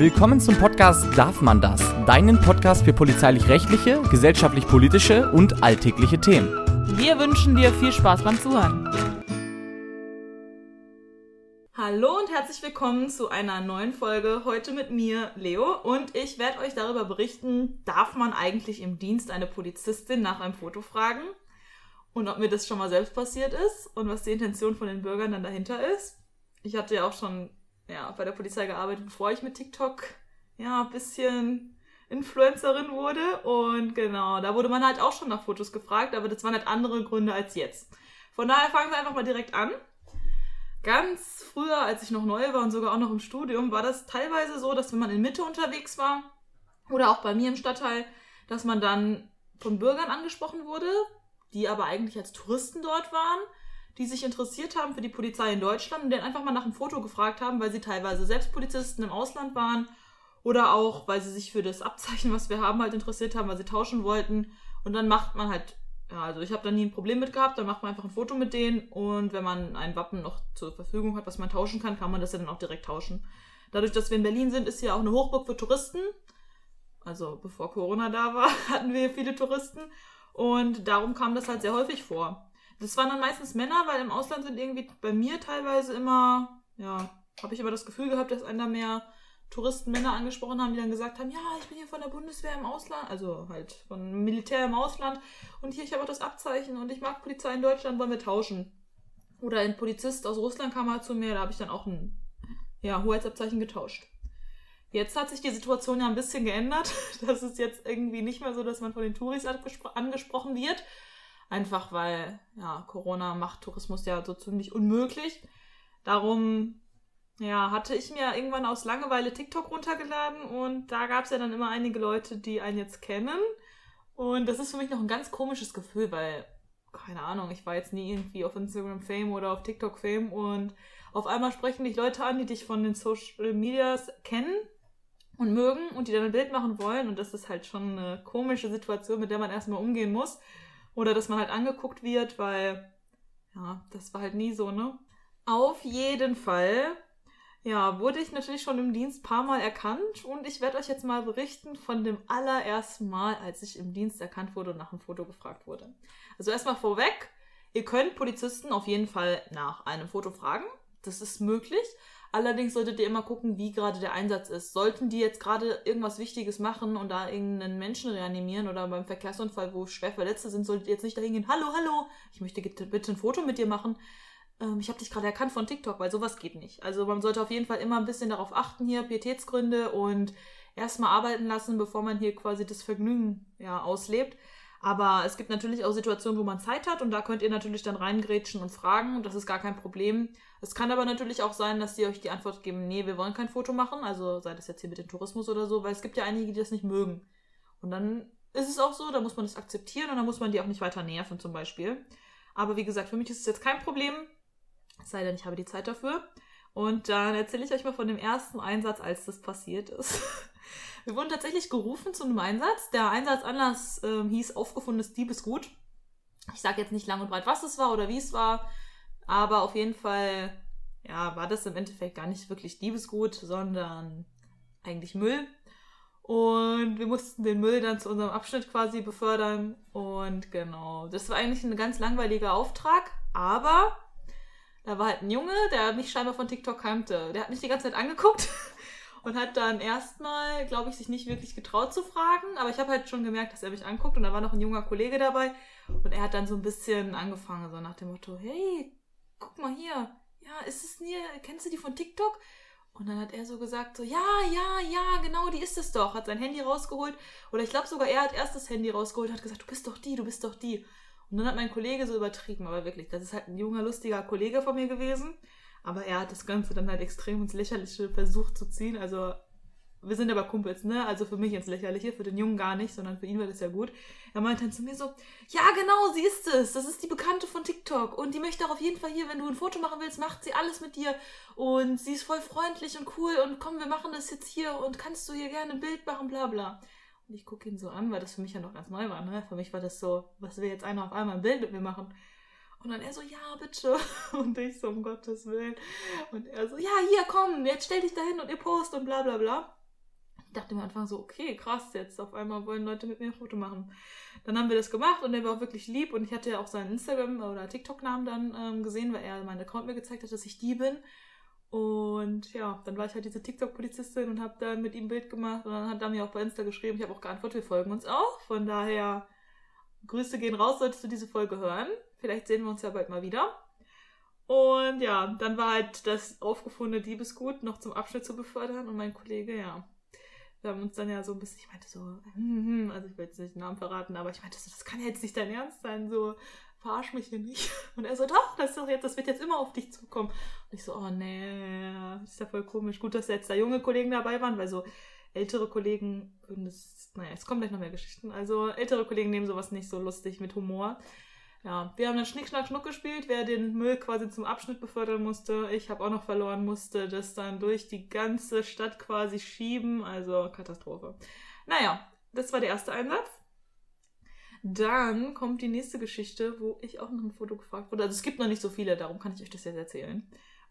Willkommen zum Podcast Darf man das? Deinen Podcast für polizeilich-rechtliche, gesellschaftlich-politische und alltägliche Themen. Wir wünschen dir viel Spaß beim Zuhören. Hallo und herzlich willkommen zu einer neuen Folge. Heute mit mir, Leo, und ich werde euch darüber berichten, darf man eigentlich im Dienst eine Polizistin nach einem Foto fragen? Und ob mir das schon mal selbst passiert ist und was die Intention von den Bürgern dann dahinter ist. Ich hatte ja auch schon ja, bei der Polizei gearbeitet, bevor ich mit TikTok ja ein bisschen Influencerin wurde. Und genau, da wurde man halt auch schon nach Fotos gefragt, aber das waren halt andere Gründe als jetzt. Von daher fangen wir einfach mal direkt an. Ganz früher, als ich noch neu war und sogar auch noch im Studium, war das teilweise so, dass wenn man in Mitte unterwegs war oder auch bei mir im Stadtteil, dass man dann von Bürgern angesprochen wurde, die aber eigentlich als Touristen dort waren die sich interessiert haben für die Polizei in Deutschland und dann einfach mal nach einem Foto gefragt haben, weil sie teilweise selbst Polizisten im Ausland waren oder auch, weil sie sich für das Abzeichen, was wir haben, halt interessiert haben, weil sie tauschen wollten. Und dann macht man halt, ja, also ich habe da nie ein Problem mit gehabt, dann macht man einfach ein Foto mit denen und wenn man ein Wappen noch zur Verfügung hat, was man tauschen kann, kann man das ja dann auch direkt tauschen. Dadurch, dass wir in Berlin sind, ist hier auch eine Hochburg für Touristen. Also bevor Corona da war, hatten wir viele Touristen. Und darum kam das halt sehr häufig vor. Das waren dann meistens Männer, weil im Ausland sind irgendwie bei mir teilweise immer, ja, habe ich aber das Gefühl gehabt, dass einer mehr Touristen Männer angesprochen haben, die dann gesagt haben, ja, ich bin hier von der Bundeswehr im Ausland, also halt von Militär im Ausland und hier, ich habe auch das Abzeichen und ich mag Polizei in Deutschland, wollen wir tauschen. Oder ein Polizist aus Russland kam mal zu mir, da habe ich dann auch ein ja, Hoheitsabzeichen getauscht. Jetzt hat sich die Situation ja ein bisschen geändert. Das ist jetzt irgendwie nicht mehr so, dass man von den Touris angesprochen wird, Einfach weil, ja, Corona macht Tourismus ja so ziemlich unmöglich. Darum, ja, hatte ich mir irgendwann aus Langeweile TikTok runtergeladen und da gab es ja dann immer einige Leute, die einen jetzt kennen. Und das ist für mich noch ein ganz komisches Gefühl, weil, keine Ahnung, ich war jetzt nie irgendwie auf Instagram Fame oder auf TikTok Fame und auf einmal sprechen dich Leute an, die dich von den Social Medias kennen und mögen und die dann ein Bild machen wollen. Und das ist halt schon eine komische Situation, mit der man erstmal umgehen muss. Oder dass man halt angeguckt wird, weil, ja, das war halt nie so, ne? Auf jeden Fall, ja, wurde ich natürlich schon im Dienst paar Mal erkannt und ich werde euch jetzt mal berichten von dem allerersten Mal, als ich im Dienst erkannt wurde und nach einem Foto gefragt wurde. Also erstmal vorweg, ihr könnt Polizisten auf jeden Fall nach einem Foto fragen. Das ist möglich. Allerdings solltet ihr immer gucken, wie gerade der Einsatz ist. Sollten die jetzt gerade irgendwas Wichtiges machen und da irgendeinen Menschen reanimieren oder beim Verkehrsunfall, wo schwer Verletzte sind, solltet ihr jetzt nicht dahin gehen, hallo, hallo, ich möchte bitte ein Foto mit dir machen. Ähm, ich habe dich gerade erkannt von TikTok, weil sowas geht nicht. Also man sollte auf jeden Fall immer ein bisschen darauf achten hier, Pietätsgründe und erstmal arbeiten lassen, bevor man hier quasi das Vergnügen ja, auslebt. Aber es gibt natürlich auch Situationen, wo man Zeit hat und da könnt ihr natürlich dann reingrätschen und fragen das ist gar kein Problem. Es kann aber natürlich auch sein, dass die euch die Antwort geben, nee, wir wollen kein Foto machen, also sei das jetzt hier mit dem Tourismus oder so, weil es gibt ja einige, die das nicht mögen. Und dann ist es auch so, da muss man das akzeptieren und dann muss man die auch nicht weiter nerven zum Beispiel. Aber wie gesagt, für mich ist es jetzt kein Problem, es sei denn, ich habe die Zeit dafür. Und dann erzähle ich euch mal von dem ersten Einsatz, als das passiert ist. Wir wurden tatsächlich gerufen zu einem Einsatz. Der Einsatzanlass äh, hieß aufgefundenes Diebesgut. Ich sage jetzt nicht lang und breit, was es war oder wie es war, aber auf jeden Fall ja, war das im Endeffekt gar nicht wirklich Diebesgut, sondern eigentlich Müll. Und wir mussten den Müll dann zu unserem Abschnitt quasi befördern. Und genau, das war eigentlich ein ganz langweiliger Auftrag, aber da war halt ein Junge, der mich scheinbar von TikTok kannte. Der hat mich die ganze Zeit angeguckt und hat dann erstmal, glaube ich, sich nicht wirklich getraut zu fragen. Aber ich habe halt schon gemerkt, dass er mich anguckt und da war noch ein junger Kollege dabei und er hat dann so ein bisschen angefangen, so nach dem Motto, hey, guck mal hier, ja, ist es nie, kennst du die von TikTok? Und dann hat er so gesagt, so, ja, ja, ja, genau, die ist es doch. Hat sein Handy rausgeholt. Oder ich glaube sogar, er hat erst das Handy rausgeholt und hat gesagt, du bist doch die, du bist doch die. Und dann hat mein Kollege so übertrieben, aber wirklich, das ist halt ein junger, lustiger Kollege von mir gewesen. Aber er hat das Ganze dann halt extrem ins Lächerliche versucht zu ziehen. Also, wir sind aber Kumpels, ne? Also für mich ins Lächerliche, für den Jungen gar nicht, sondern für ihn war das ja gut. Er meinte dann zu mir so, ja genau, sie ist es. Das ist die Bekannte von TikTok. Und die möchte auch auf jeden Fall hier, wenn du ein Foto machen willst, macht sie alles mit dir. Und sie ist voll freundlich und cool. Und komm, wir machen das jetzt hier. Und kannst du hier gerne ein Bild machen, bla bla. Und ich gucke ihn so an, weil das für mich ja noch ganz neu war, ne? Für mich war das so, was will jetzt einer auf einmal ein Bild mit mir machen? Und dann er so, ja, bitte. Und ich so, um Gottes Willen. Und er so, ja, hier, komm, jetzt stell dich dahin und ihr post und bla bla bla. Ich dachte mir am Anfang so, okay, krass, jetzt auf einmal wollen Leute mit mir ein Foto machen. Dann haben wir das gemacht und der war auch wirklich lieb und ich hatte ja auch seinen Instagram- oder TikTok-Namen dann ähm, gesehen, weil er meinen Account mir gezeigt hat, dass ich die bin. Und ja, dann war ich halt diese TikTok-Polizistin und habe dann mit ihm ein Bild gemacht und dann hat er mir auch bei Insta geschrieben, ich habe auch geantwortet, wir folgen uns auch. Von daher, Grüße gehen raus, solltest du diese Folge hören. Vielleicht sehen wir uns ja bald mal wieder. Und ja, dann war halt das aufgefundene Diebesgut noch zum Abschnitt zu befördern und mein Kollege, ja, wir haben uns dann ja so ein bisschen, ich meinte so, hm, hm, also ich will jetzt nicht den Namen verraten, aber ich meinte so, das kann ja jetzt nicht dein Ernst sein, so, verarsch mich hier nicht. Und er so, doch, das doch jetzt, das wird jetzt immer auf dich zukommen. Und ich so, oh nee, ist ja voll komisch. Gut, dass jetzt da junge Kollegen dabei waren, weil so ältere Kollegen würden das, naja, es kommen gleich noch mehr Geschichten. Also ältere Kollegen nehmen sowas nicht so lustig mit Humor. Ja, wir haben dann Schnick, Schnack, Schnuck gespielt, wer den Müll quasi zum Abschnitt befördern musste. Ich habe auch noch verloren, musste das dann durch die ganze Stadt quasi schieben. Also Katastrophe. Naja, das war der erste Einsatz. Dann kommt die nächste Geschichte, wo ich auch noch ein Foto gefragt wurde. Also es gibt noch nicht so viele, darum kann ich euch das jetzt erzählen.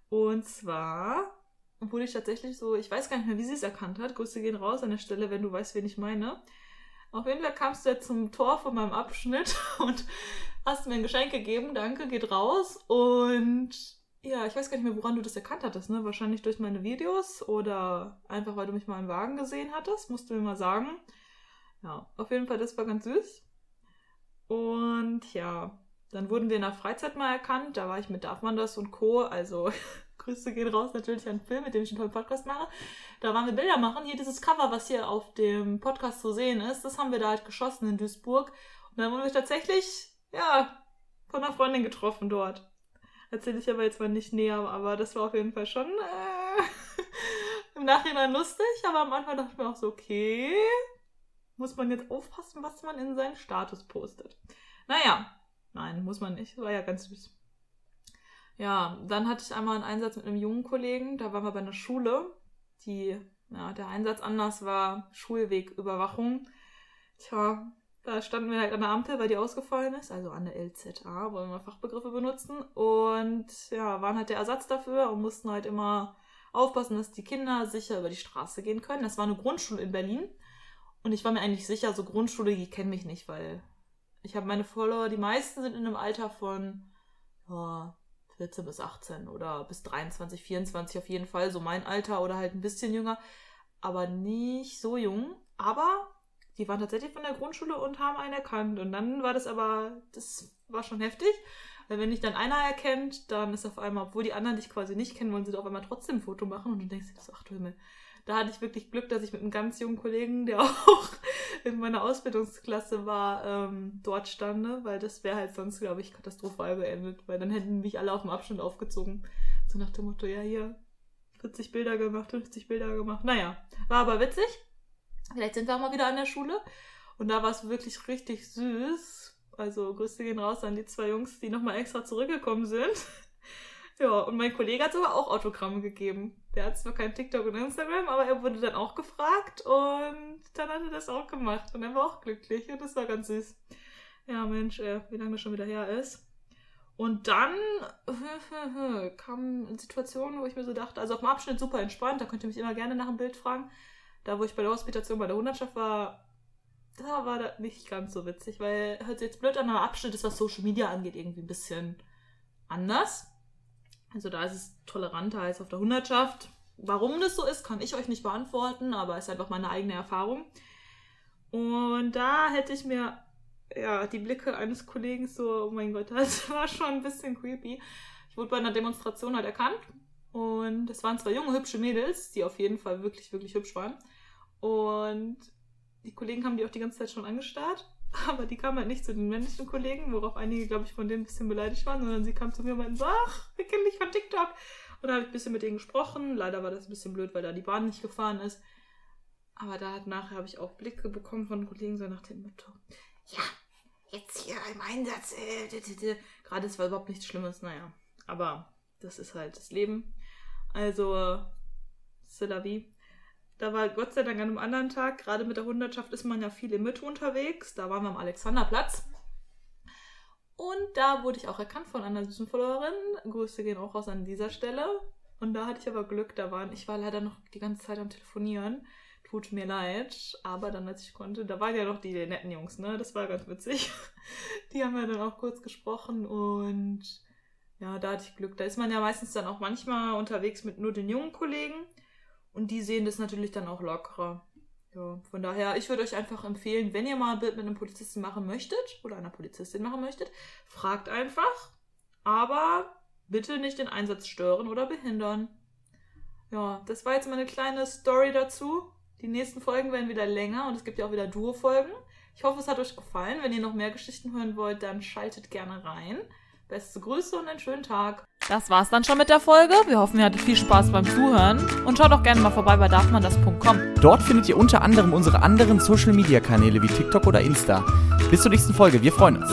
Und zwar wurde ich tatsächlich so, ich weiß gar nicht mehr, wie sie es erkannt hat. Grüße gehen raus an der Stelle, wenn du weißt, wen ich meine. Auf jeden Fall kamst du jetzt zum Tor von meinem Abschnitt und hast mir ein Geschenk gegeben. Danke, geht raus. Und ja, ich weiß gar nicht mehr, woran du das erkannt hattest. Ne? Wahrscheinlich durch meine Videos oder einfach, weil du mich mal im Wagen gesehen hattest. Musst du mir mal sagen. Ja, auf jeden Fall, das war ganz süß. Und ja, dann wurden wir der Freizeit mal erkannt. Da war ich mit Darf man das und Co. Also Grüße gehen raus natürlich an Film, mit dem ich einen tollen Podcast mache. Da waren wir Bilder machen. Hier dieses Cover, was hier auf dem Podcast zu sehen ist, das haben wir da halt geschossen in Duisburg. Und dann wurden wir tatsächlich, ja, von einer Freundin getroffen dort. Erzähle ich aber jetzt mal nicht näher, aber das war auf jeden Fall schon äh, im Nachhinein lustig. Aber am Anfang dachte ich mir auch so, okay, muss man jetzt aufpassen, was man in seinen Status postet. Naja, nein, muss man nicht. War ja ganz süß. Ja, dann hatte ich einmal einen Einsatz mit einem jungen Kollegen. Da waren wir bei einer Schule, die, ja, der Einsatz anders war Schulwegüberwachung. Tja, da standen wir halt an der Ampel, weil die ausgefallen ist, also an der LZA, wollen wir Fachbegriffe benutzen. Und ja, waren halt der Ersatz dafür und mussten halt immer aufpassen, dass die Kinder sicher über die Straße gehen können. Das war eine Grundschule in Berlin. Und ich war mir eigentlich sicher, so Grundschule, die kennen mich nicht, weil ich habe meine Follower, die meisten sind in einem Alter von ja, 14 bis 18 oder bis 23, 24 auf jeden Fall, so mein Alter oder halt ein bisschen jünger, aber nicht so jung. Aber die waren tatsächlich von der Grundschule und haben einen erkannt. Und dann war das aber, das war schon heftig. Weil wenn dich dann einer erkennt, dann ist auf einmal, obwohl die anderen dich quasi nicht kennen, wollen sie auf einmal trotzdem ein Foto machen und du denkst dir ach du Himmel, da hatte ich wirklich Glück, dass ich mit einem ganz jungen Kollegen, der auch in meiner Ausbildungsklasse war, ähm, dort stande, weil das wäre halt sonst, glaube ich, katastrophal beendet, weil dann hätten mich alle auf dem Abstand aufgezogen. So nach dem Motto, ja, hier, 40 Bilder gemacht, 50 Bilder gemacht. Naja, war aber witzig. Vielleicht sind wir auch mal wieder an der Schule. Und da war es wirklich richtig süß. Also Grüße gehen raus an die zwei Jungs, die nochmal extra zurückgekommen sind. Ja, und mein Kollege hat sogar auch Autogramme gegeben. Der hat zwar kein TikTok und Instagram, aber er wurde dann auch gefragt und dann hat er das auch gemacht und er war auch glücklich und das war ganz süß. Ja, Mensch, äh, wie lange das schon wieder her ist. Und dann kam eine Situation, wo ich mir so dachte, also auf dem Abschnitt super entspannt, da könnt ihr mich immer gerne nach dem Bild fragen. Da, wo ich bei der Hospitation bei der Hundertschaft war, da war das nicht ganz so witzig, weil hört sich jetzt blöd an, aber Abschnitt ist, was Social Media angeht, irgendwie ein bisschen anders. Also da ist es toleranter als auf der Hundertschaft. Warum das so ist, kann ich euch nicht beantworten, aber es ist einfach meine eigene Erfahrung. Und da hätte ich mir ja die Blicke eines Kollegen so, oh mein Gott, das war schon ein bisschen creepy. Ich wurde bei einer Demonstration halt erkannt und es waren zwei junge, hübsche Mädels, die auf jeden Fall wirklich, wirklich hübsch waren. Und die Kollegen haben die auch die ganze Zeit schon angestarrt. Aber die kam halt nicht zu den männlichen Kollegen, worauf einige, glaube ich, von denen ein bisschen beleidigt waren, sondern sie kam zu mir und meinte so, ach, wir kennen dich von TikTok. Und da habe ich ein bisschen mit denen gesprochen. Leider war das ein bisschen blöd, weil da die Bahn nicht gefahren ist. Aber da hat nachher habe ich auch Blicke bekommen von Kollegen, so nach dem Motto, ja, jetzt hier im Einsatz. Äh, Gerade es war überhaupt nichts Schlimmes, naja. Aber das ist halt das Leben. Also, vie. Da war Gott sei Dank an einem anderen Tag, gerade mit der Hundertschaft ist man ja viel im Mitte unterwegs. Da waren wir am Alexanderplatz. Und da wurde ich auch erkannt von einer süßen Followerin. Grüße gehen auch raus an dieser Stelle. Und da hatte ich aber Glück, da waren, ich war leider noch die ganze Zeit am Telefonieren. tut mir leid. Aber dann, als ich konnte, da waren ja noch die netten Jungs, ne? Das war ganz witzig. Die haben ja dann auch kurz gesprochen und ja, da hatte ich Glück. Da ist man ja meistens dann auch manchmal unterwegs mit nur den jungen Kollegen und die sehen das natürlich dann auch lockerer. Ja, von daher, ich würde euch einfach empfehlen, wenn ihr mal ein Bild mit einem Polizisten machen möchtet oder einer Polizistin machen möchtet, fragt einfach, aber bitte nicht den Einsatz stören oder behindern. Ja, das war jetzt meine kleine Story dazu. Die nächsten Folgen werden wieder länger und es gibt ja auch wieder Duo-Folgen. Ich hoffe, es hat euch gefallen. Wenn ihr noch mehr Geschichten hören wollt, dann schaltet gerne rein. Beste Grüße und einen schönen Tag. Das war's dann schon mit der Folge. Wir hoffen, ihr hattet viel Spaß beim Zuhören. Und schaut auch gerne mal vorbei bei darfmandas.com. Dort findet ihr unter anderem unsere anderen Social Media Kanäle wie TikTok oder Insta. Bis zur nächsten Folge. Wir freuen uns.